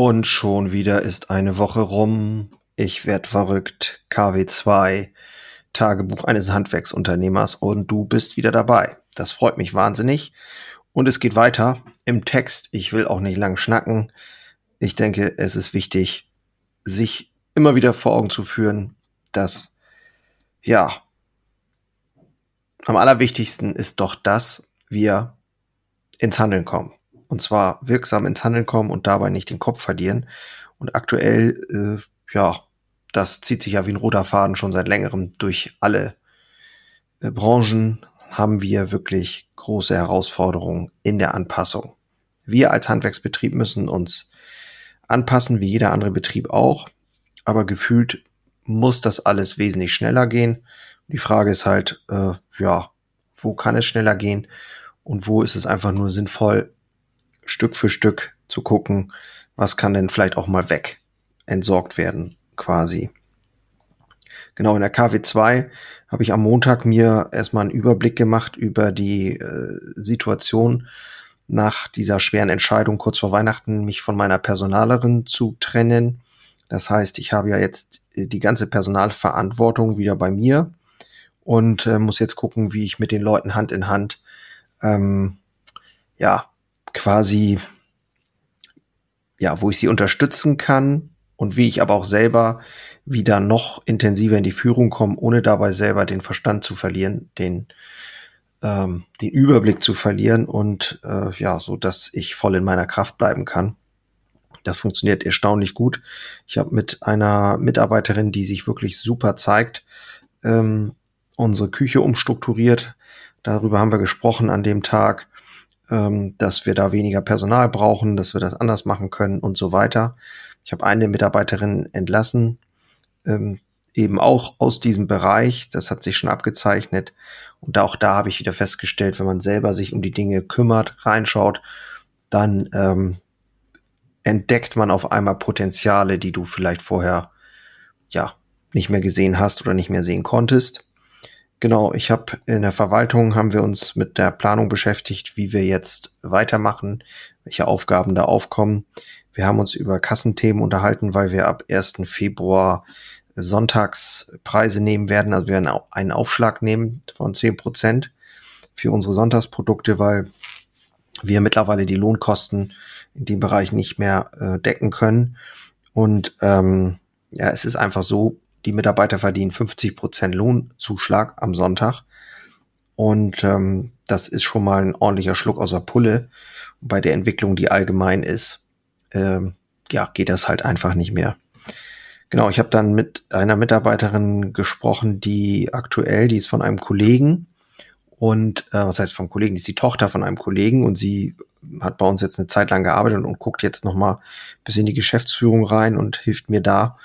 Und schon wieder ist eine Woche rum. Ich werd verrückt. KW2, Tagebuch eines Handwerksunternehmers und du bist wieder dabei. Das freut mich wahnsinnig. Und es geht weiter im Text. Ich will auch nicht lang schnacken. Ich denke, es ist wichtig, sich immer wieder vor Augen zu führen, dass, ja, am allerwichtigsten ist doch, dass wir ins Handeln kommen und zwar wirksam ins Handeln kommen und dabei nicht den Kopf verlieren. Und aktuell, äh, ja, das zieht sich ja wie ein roter Faden schon seit längerem durch alle äh, Branchen, haben wir wirklich große Herausforderungen in der Anpassung. Wir als Handwerksbetrieb müssen uns anpassen, wie jeder andere Betrieb auch. Aber gefühlt muss das alles wesentlich schneller gehen. Die Frage ist halt, äh, ja, wo kann es schneller gehen und wo ist es einfach nur sinnvoll, Stück für Stück zu gucken, was kann denn vielleicht auch mal weg entsorgt werden, quasi. Genau, in der KW2 habe ich am Montag mir erstmal einen Überblick gemacht über die äh, Situation nach dieser schweren Entscheidung kurz vor Weihnachten, mich von meiner Personalerin zu trennen. Das heißt, ich habe ja jetzt äh, die ganze Personalverantwortung wieder bei mir und äh, muss jetzt gucken, wie ich mit den Leuten Hand in Hand ähm, ja quasi, ja, wo ich sie unterstützen kann und wie ich aber auch selber wieder noch intensiver in die Führung komme, ohne dabei selber den Verstand zu verlieren, den, ähm, den Überblick zu verlieren und äh, ja, so dass ich voll in meiner Kraft bleiben kann. Das funktioniert erstaunlich gut. Ich habe mit einer Mitarbeiterin, die sich wirklich super zeigt, ähm, unsere Küche umstrukturiert. Darüber haben wir gesprochen an dem Tag ähm, dass wir da weniger Personal brauchen, dass wir das anders machen können und so weiter. Ich habe eine Mitarbeiterin entlassen, ähm, eben auch aus diesem Bereich. Das hat sich schon abgezeichnet. Und auch da habe ich wieder festgestellt, wenn man selber sich um die Dinge kümmert, reinschaut, dann ähm, entdeckt man auf einmal Potenziale, die du vielleicht vorher ja nicht mehr gesehen hast oder nicht mehr sehen konntest. Genau, ich habe in der Verwaltung haben wir uns mit der Planung beschäftigt, wie wir jetzt weitermachen, welche Aufgaben da aufkommen. Wir haben uns über Kassenthemen unterhalten, weil wir ab 1. Februar Sonntagspreise nehmen werden. Also wir werden einen Aufschlag nehmen von 10 Prozent für unsere Sonntagsprodukte, weil wir mittlerweile die Lohnkosten in dem Bereich nicht mehr äh, decken können. Und ähm, ja, es ist einfach so, die Mitarbeiter verdienen 50 Prozent Lohnzuschlag am Sonntag. Und ähm, das ist schon mal ein ordentlicher Schluck aus der Pulle. bei der Entwicklung, die allgemein ist, ähm, ja, geht das halt einfach nicht mehr. Genau, ich habe dann mit einer Mitarbeiterin gesprochen, die aktuell, die ist von einem Kollegen und äh, was heißt von Kollegen, die ist die Tochter von einem Kollegen und sie hat bei uns jetzt eine Zeit lang gearbeitet und guckt jetzt noch mal bis in die Geschäftsführung rein und hilft mir da.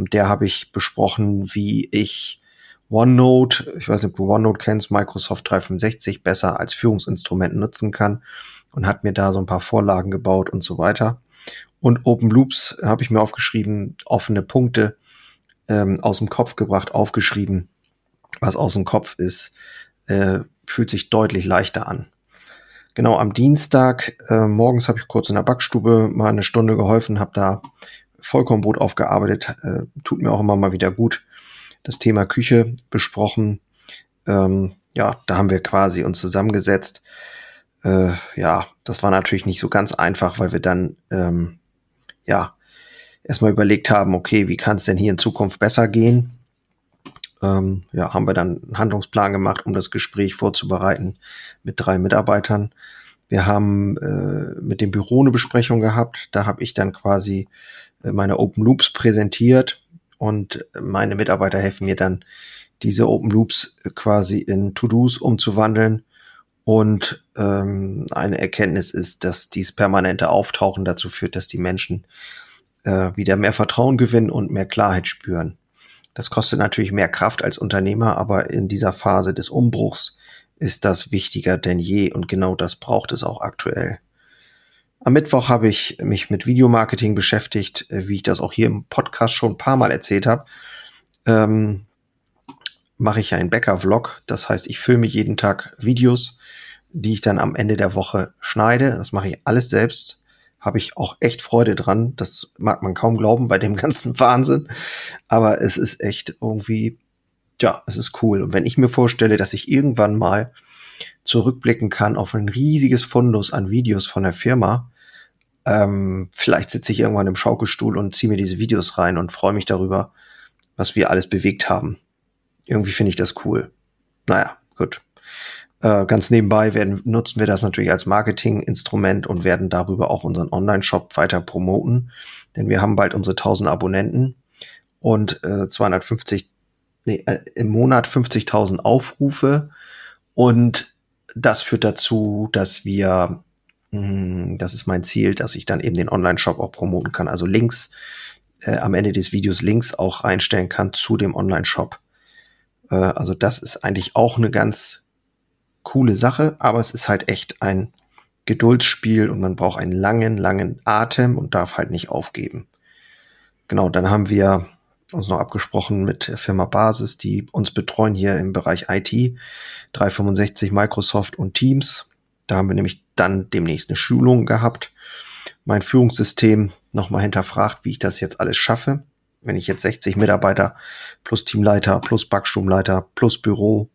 Und der habe ich besprochen, wie ich OneNote, ich weiß nicht, ob du OneNote kennst, Microsoft 365 besser als Führungsinstrument nutzen kann und hat mir da so ein paar Vorlagen gebaut und so weiter. Und Open Loops habe ich mir aufgeschrieben, offene Punkte ähm, aus dem Kopf gebracht, aufgeschrieben. Was aus dem Kopf ist, äh, fühlt sich deutlich leichter an. Genau am Dienstag äh, morgens habe ich kurz in der Backstube mal eine Stunde geholfen, habe da Vollkornbrot aufgearbeitet, äh, tut mir auch immer mal wieder gut. Das Thema Küche besprochen. Ähm, ja, da haben wir quasi uns zusammengesetzt. Äh, ja, das war natürlich nicht so ganz einfach, weil wir dann ähm, ja erstmal überlegt haben, okay, wie kann es denn hier in Zukunft besser gehen? Ähm, ja, haben wir dann einen Handlungsplan gemacht, um das Gespräch vorzubereiten mit drei Mitarbeitern. Wir haben äh, mit dem Büro eine Besprechung gehabt. Da habe ich dann quasi meine Open Loops präsentiert und meine Mitarbeiter helfen mir dann, diese Open Loops quasi in To-Dos umzuwandeln. Und ähm, eine Erkenntnis ist, dass dies permanente Auftauchen dazu führt, dass die Menschen äh, wieder mehr Vertrauen gewinnen und mehr Klarheit spüren. Das kostet natürlich mehr Kraft als Unternehmer, aber in dieser Phase des Umbruchs ist das wichtiger denn je und genau das braucht es auch aktuell. Am Mittwoch habe ich mich mit Videomarketing beschäftigt, äh, wie ich das auch hier im Podcast schon ein paar Mal erzählt habe. Ähm, mache ich einen Bäcker-Vlog. Das heißt, ich filme jeden Tag Videos, die ich dann am Ende der Woche schneide. Das mache ich alles selbst. habe ich auch echt Freude dran. Das mag man kaum glauben bei dem ganzen Wahnsinn. Aber es ist echt irgendwie, ja, es ist cool. Und wenn ich mir vorstelle, dass ich irgendwann mal zurückblicken kann auf ein riesiges Fundus an Videos von der Firma, ähm, vielleicht sitze ich irgendwann im Schaukelstuhl und ziehe mir diese Videos rein und freue mich darüber, was wir alles bewegt haben. Irgendwie finde ich das cool. Naja, gut. Äh, ganz nebenbei werden, nutzen wir das natürlich als Marketinginstrument und werden darüber auch unseren Online-Shop weiter promoten. Denn wir haben bald unsere 1000 Abonnenten und äh, 250, nee, äh, im Monat 50.000 Aufrufe. Und das führt dazu, dass wir, mh, hm, das ist mein Ziel, dass ich dann eben den Online-Shop auch promoten kann. Also Links, äh, am Ende des Videos Links auch einstellen kann zu dem Online-Shop. Äh, also das ist eigentlich auch eine ganz coole Sache, aber es ist halt echt ein Geduldsspiel und man braucht einen langen, langen Atem und darf halt nicht aufgeben. Genau, dann haben wir uns noch abgesprochen mit der Firma Basis, die uns betreuen hier im Bereich IT, 365 Microsoft und Teams. Da haben wir nämlich dann demnächst eine Schulung gehabt. Mein Führungssystem nochmal hinterfragt, wie ich das jetzt alles schaffe. Wenn ich jetzt 60 Mitarbeiter plus Teamleiter, plus Backstubenleiter, plus Büro,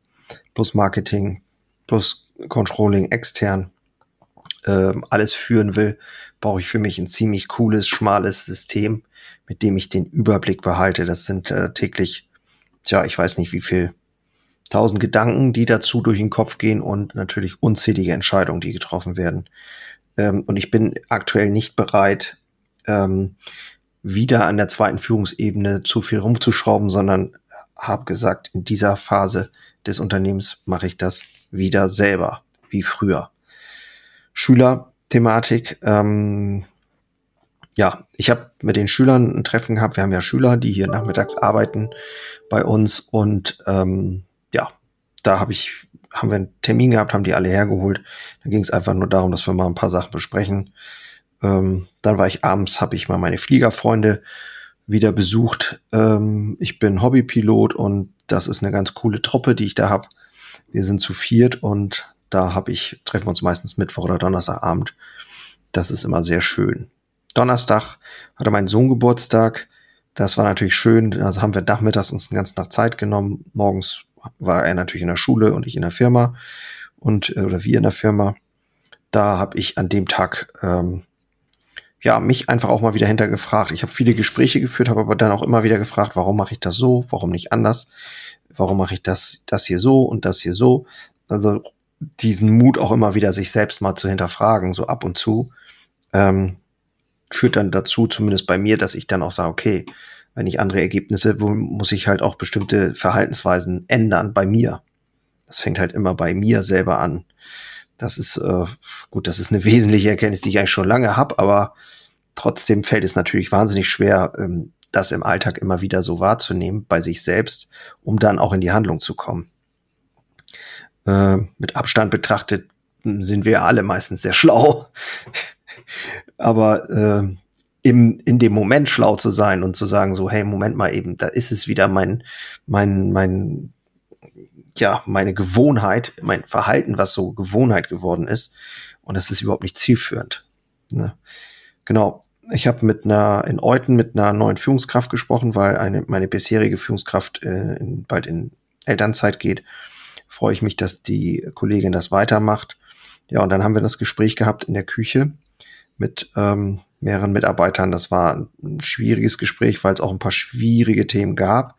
plus Marketing, plus Controlling extern äh, alles führen will, brauche ich für mich ein ziemlich cooles, schmales System, mit dem ich den Überblick behalte. Das sind äh, täglich, tja, ich weiß nicht wie viel, tausend Gedanken, die dazu durch den Kopf gehen und natürlich unzählige Entscheidungen, die getroffen werden. Ähm, und ich bin aktuell nicht bereit, ähm, wieder an der zweiten Führungsebene zu viel rumzuschrauben, sondern habe gesagt, in dieser Phase des Unternehmens mache ich das wieder selber, wie früher. Schülerthematik. Ähm, ja, ich habe mit den Schülern ein Treffen gehabt. Wir haben ja Schüler, die hier nachmittags arbeiten bei uns und ähm, ja, da habe ich haben wir einen Termin gehabt, haben die alle hergeholt. Da ging es einfach nur darum, dass wir mal ein paar Sachen besprechen. Ähm, dann war ich abends, habe ich mal meine Fliegerfreunde wieder besucht. Ähm, ich bin Hobbypilot und das ist eine ganz coole Truppe, die ich da habe. Wir sind zu viert und da habe ich, treffen wir uns meistens Mittwoch oder Donnerstagabend. Das ist immer sehr schön. Donnerstag hatte mein Sohn Geburtstag. Das war natürlich schön. Also haben wir nachmittags uns den ganzen Tag Zeit genommen. Morgens war er natürlich in der Schule und ich in der Firma und äh, oder wir in der Firma. Da habe ich an dem Tag ähm, ja mich einfach auch mal wieder hintergefragt. Ich habe viele Gespräche geführt, habe aber dann auch immer wieder gefragt, warum mache ich das so, warum nicht anders? warum mache ich das, das hier so und das hier so? Also diesen Mut auch immer wieder sich selbst mal zu hinterfragen, so ab und zu, ähm, führt dann dazu, zumindest bei mir, dass ich dann auch sage, okay, wenn ich andere Ergebnisse, wo muss ich halt auch bestimmte Verhaltensweisen ändern bei mir. Das fängt halt immer bei mir selber an. Das ist äh, gut, das ist eine wesentliche Erkenntnis, die ich eigentlich schon lange habe, aber trotzdem fällt es natürlich wahnsinnig schwer, ähm, das im Alltag immer wieder so wahrzunehmen bei sich selbst, um dann auch in die Handlung zu kommen. Äh, mit Abstand betrachtet sind wir alle meistens sehr schlau. Aber äh, im, in dem Moment schlau zu sein und zu sagen, so, hey, Moment mal eben, da ist es wieder mein, mein, mein, ja, meine Gewohnheit, mein Verhalten, was so Gewohnheit geworden ist. Und das ist überhaupt nicht zielführend. Ne? Genau ich habe mit einer in Euten mit einer neuen Führungskraft gesprochen, weil eine meine bisherige Führungskraft äh, in, bald in Elternzeit geht. Freue ich mich, dass die Kollegin das weitermacht. Ja, und dann haben wir das Gespräch gehabt in der Küche mit ähm, mehreren Mitarbeitern. Das war ein schwieriges Gespräch, weil es auch ein paar schwierige Themen gab.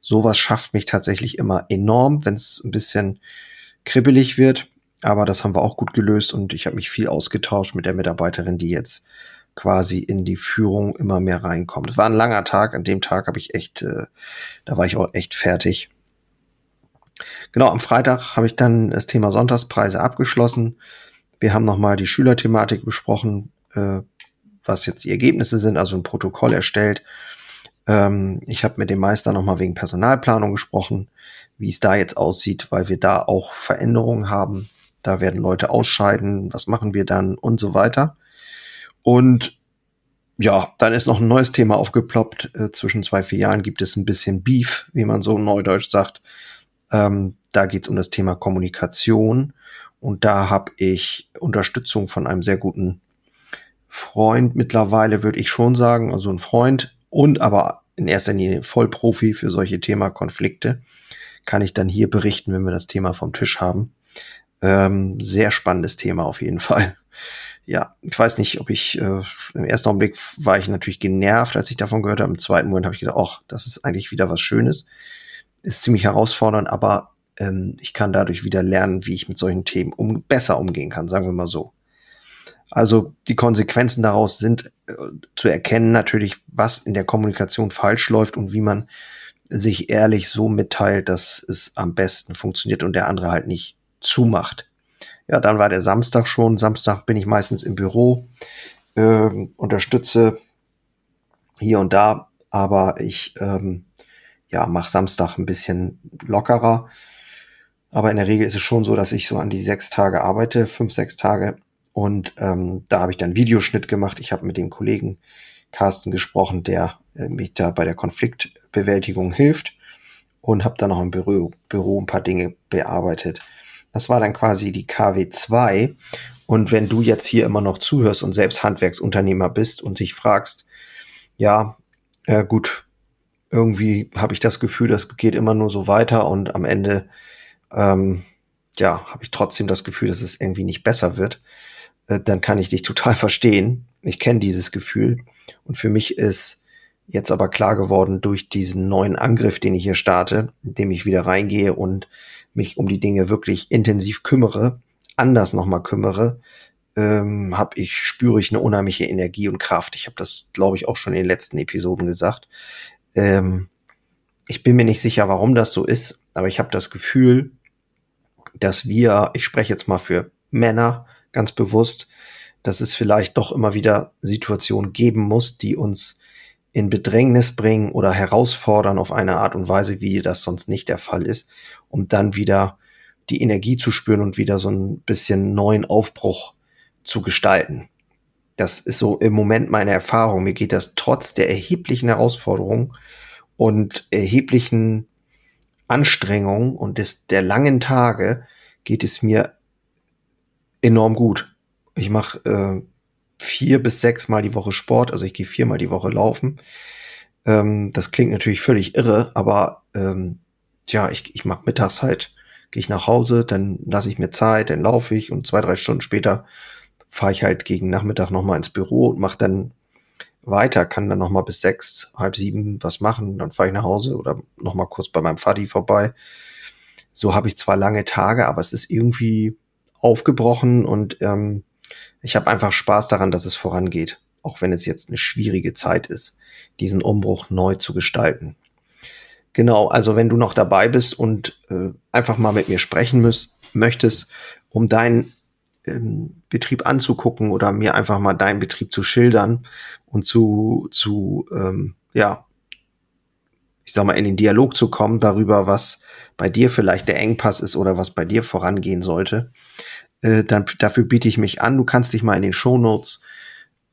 Sowas schafft mich tatsächlich immer enorm, wenn es ein bisschen kribbelig wird. Aber das haben wir auch gut gelöst und ich habe mich viel ausgetauscht mit der Mitarbeiterin, die jetzt quasi in die Führung immer mehr reinkommt. Es war ein langer Tag. An dem Tag habe ich echt, äh, da war ich auch echt fertig. Genau, am Freitag habe ich dann das Thema Sonntagspreise abgeschlossen. Wir haben nochmal die Schülerthematik besprochen, äh, was jetzt die Ergebnisse sind, also ein Protokoll erstellt. Ähm, ich habe mit dem Meister nochmal wegen Personalplanung gesprochen, wie es da jetzt aussieht, weil wir da auch Veränderungen haben. Da werden Leute ausscheiden, was machen wir dann und so weiter. Und ja, dann ist noch ein neues Thema aufgeploppt. Äh, zwischen zwei Filialen gibt es ein bisschen Beef, wie man so neudeutsch sagt. Ähm, da geht es um das Thema Kommunikation. Und da habe ich Unterstützung von einem sehr guten Freund mittlerweile, würde ich schon sagen, also ein Freund und aber in erster Linie Vollprofi für solche Thema Konflikte. Kann ich dann hier berichten, wenn wir das Thema vom Tisch haben. Ähm, sehr spannendes Thema auf jeden Fall. Ja, ich weiß nicht, ob ich äh, im ersten Augenblick war ich natürlich genervt, als ich davon gehört habe. Im zweiten Moment habe ich gedacht, ach, das ist eigentlich wieder was Schönes. Ist ziemlich herausfordernd, aber ähm, ich kann dadurch wieder lernen, wie ich mit solchen Themen um, besser umgehen kann, sagen wir mal so. Also die Konsequenzen daraus sind äh, zu erkennen natürlich, was in der Kommunikation falsch läuft und wie man sich ehrlich so mitteilt, dass es am besten funktioniert und der andere halt nicht zumacht. Ja, dann war der Samstag schon. Samstag bin ich meistens im Büro, äh, unterstütze hier und da, aber ich ähm, ja mache Samstag ein bisschen lockerer. Aber in der Regel ist es schon so, dass ich so an die sechs Tage arbeite, fünf, sechs Tage und ähm, da habe ich dann Videoschnitt gemacht. Ich habe mit dem Kollegen Carsten gesprochen, der äh, mich da bei der Konfliktbewältigung hilft und habe dann noch im Büro, Büro ein paar Dinge bearbeitet. Das war dann quasi die KW2. Und wenn du jetzt hier immer noch zuhörst und selbst Handwerksunternehmer bist und dich fragst, ja, äh, gut, irgendwie habe ich das Gefühl, das geht immer nur so weiter und am Ende, ähm, ja, habe ich trotzdem das Gefühl, dass es irgendwie nicht besser wird äh, dann kann ich dich total verstehen. Ich kenne dieses Gefühl. Und für mich ist jetzt aber klar geworden durch diesen neuen Angriff, den ich hier starte, indem ich wieder reingehe und mich um die Dinge wirklich intensiv kümmere, anders nochmal kümmere, ähm, habe ich, spüre ich eine unheimliche Energie und Kraft. Ich habe das, glaube ich, auch schon in den letzten Episoden gesagt. Ähm, ich bin mir nicht sicher, warum das so ist, aber ich habe das Gefühl, dass wir, ich spreche jetzt mal für Männer, ganz bewusst, dass es vielleicht doch immer wieder Situationen geben muss, die uns in Bedrängnis bringen oder herausfordern auf eine Art und Weise, wie das sonst nicht der Fall ist, um dann wieder die Energie zu spüren und wieder so ein bisschen neuen Aufbruch zu gestalten. Das ist so im Moment meine Erfahrung. Mir geht das trotz der erheblichen Herausforderungen und erheblichen Anstrengungen und des, der langen Tage geht es mir enorm gut. Ich mache äh, vier bis sechs Mal die Woche Sport, also ich gehe viermal die Woche laufen. Ähm, das klingt natürlich völlig irre, aber ähm, tja, ich, ich mache mittags halt, gehe ich nach Hause, dann lasse ich mir Zeit, dann laufe ich und zwei, drei Stunden später fahre ich halt gegen Nachmittag nochmal ins Büro und mache dann weiter, kann dann nochmal bis sechs, halb sieben was machen, dann fahre ich nach Hause oder nochmal kurz bei meinem Vati vorbei. So habe ich zwar lange Tage, aber es ist irgendwie aufgebrochen und ähm, ich habe einfach Spaß daran, dass es vorangeht, auch wenn es jetzt eine schwierige Zeit ist, diesen Umbruch neu zu gestalten. Genau, also wenn du noch dabei bist und äh, einfach mal mit mir sprechen müsst, möchtest, um deinen ähm, Betrieb anzugucken oder mir einfach mal deinen Betrieb zu schildern und zu, zu ähm, ja, ich sag mal, in den Dialog zu kommen darüber, was bei dir vielleicht der Engpass ist oder was bei dir vorangehen sollte, äh, dann dafür biete ich mich an. Du kannst dich mal in den Shownotes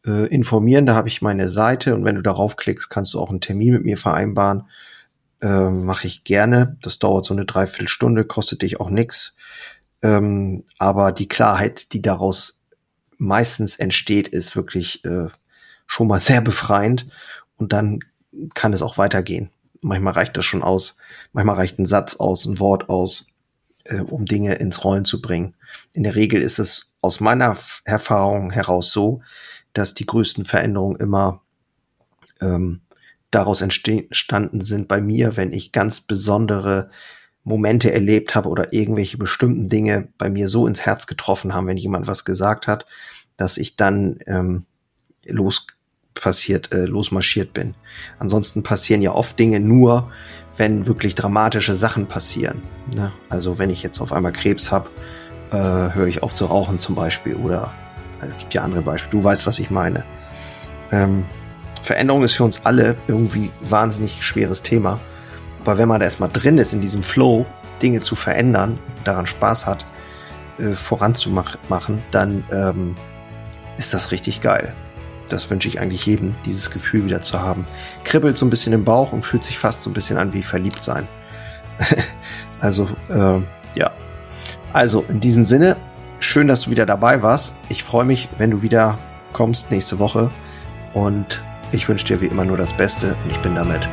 äh, informieren. Da habe ich meine Seite und wenn du darauf klickst, kannst du auch einen Termin mit mir vereinbaren. Äh, Mache ich gerne. Das dauert so eine Dreiviertelstunde, kostet dich auch nix. Ähm, aber die Klarheit, die daraus meistens entsteht, ist wirklich äh, schon mal sehr befreiend. Und dann kann es auch weitergehen. Manchmal reicht das schon aus. Manchmal reicht ein Satz aus, ein Wort aus, äh, um Dinge ins Rollen zu bringen. In der Regel ist es aus meiner Erfahrung heraus so, dass die größten Veränderungen immer ähm, daraus entstanden sind bei mir, wenn ich ganz besondere Momente erlebt habe oder irgendwelche bestimmten Dinge bei mir so ins Herz getroffen haben, wenn jemand was gesagt hat, dass ich dann ähm, los passiert, äh, losmarschiert bin. Ansonsten passieren ja oft Dinge nur, wenn wirklich dramatische Sachen passieren. Ne? Also wenn ich jetzt auf einmal Krebs habe, äh, höre ich auf zu rauchen zum Beispiel. Oder also es gibt ja andere Beispiele. Du weißt, was ich meine. Ähm, Veränderung ist für uns alle irgendwie wahnsinnig schweres Thema. Aber wenn man erstmal drin ist in diesem Flow, Dinge zu verändern, daran Spaß hat, äh, voranzumachen, dann ähm, ist das richtig geil das wünsche ich eigentlich jedem, dieses Gefühl wieder zu haben. Kribbelt so ein bisschen im Bauch und fühlt sich fast so ein bisschen an wie verliebt sein. also, äh, ja. Also, in diesem Sinne, schön, dass du wieder dabei warst. Ich freue mich, wenn du wieder kommst nächste Woche. Und ich wünsche dir wie immer nur das Beste und ich bin damit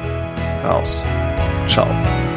raus. Ciao.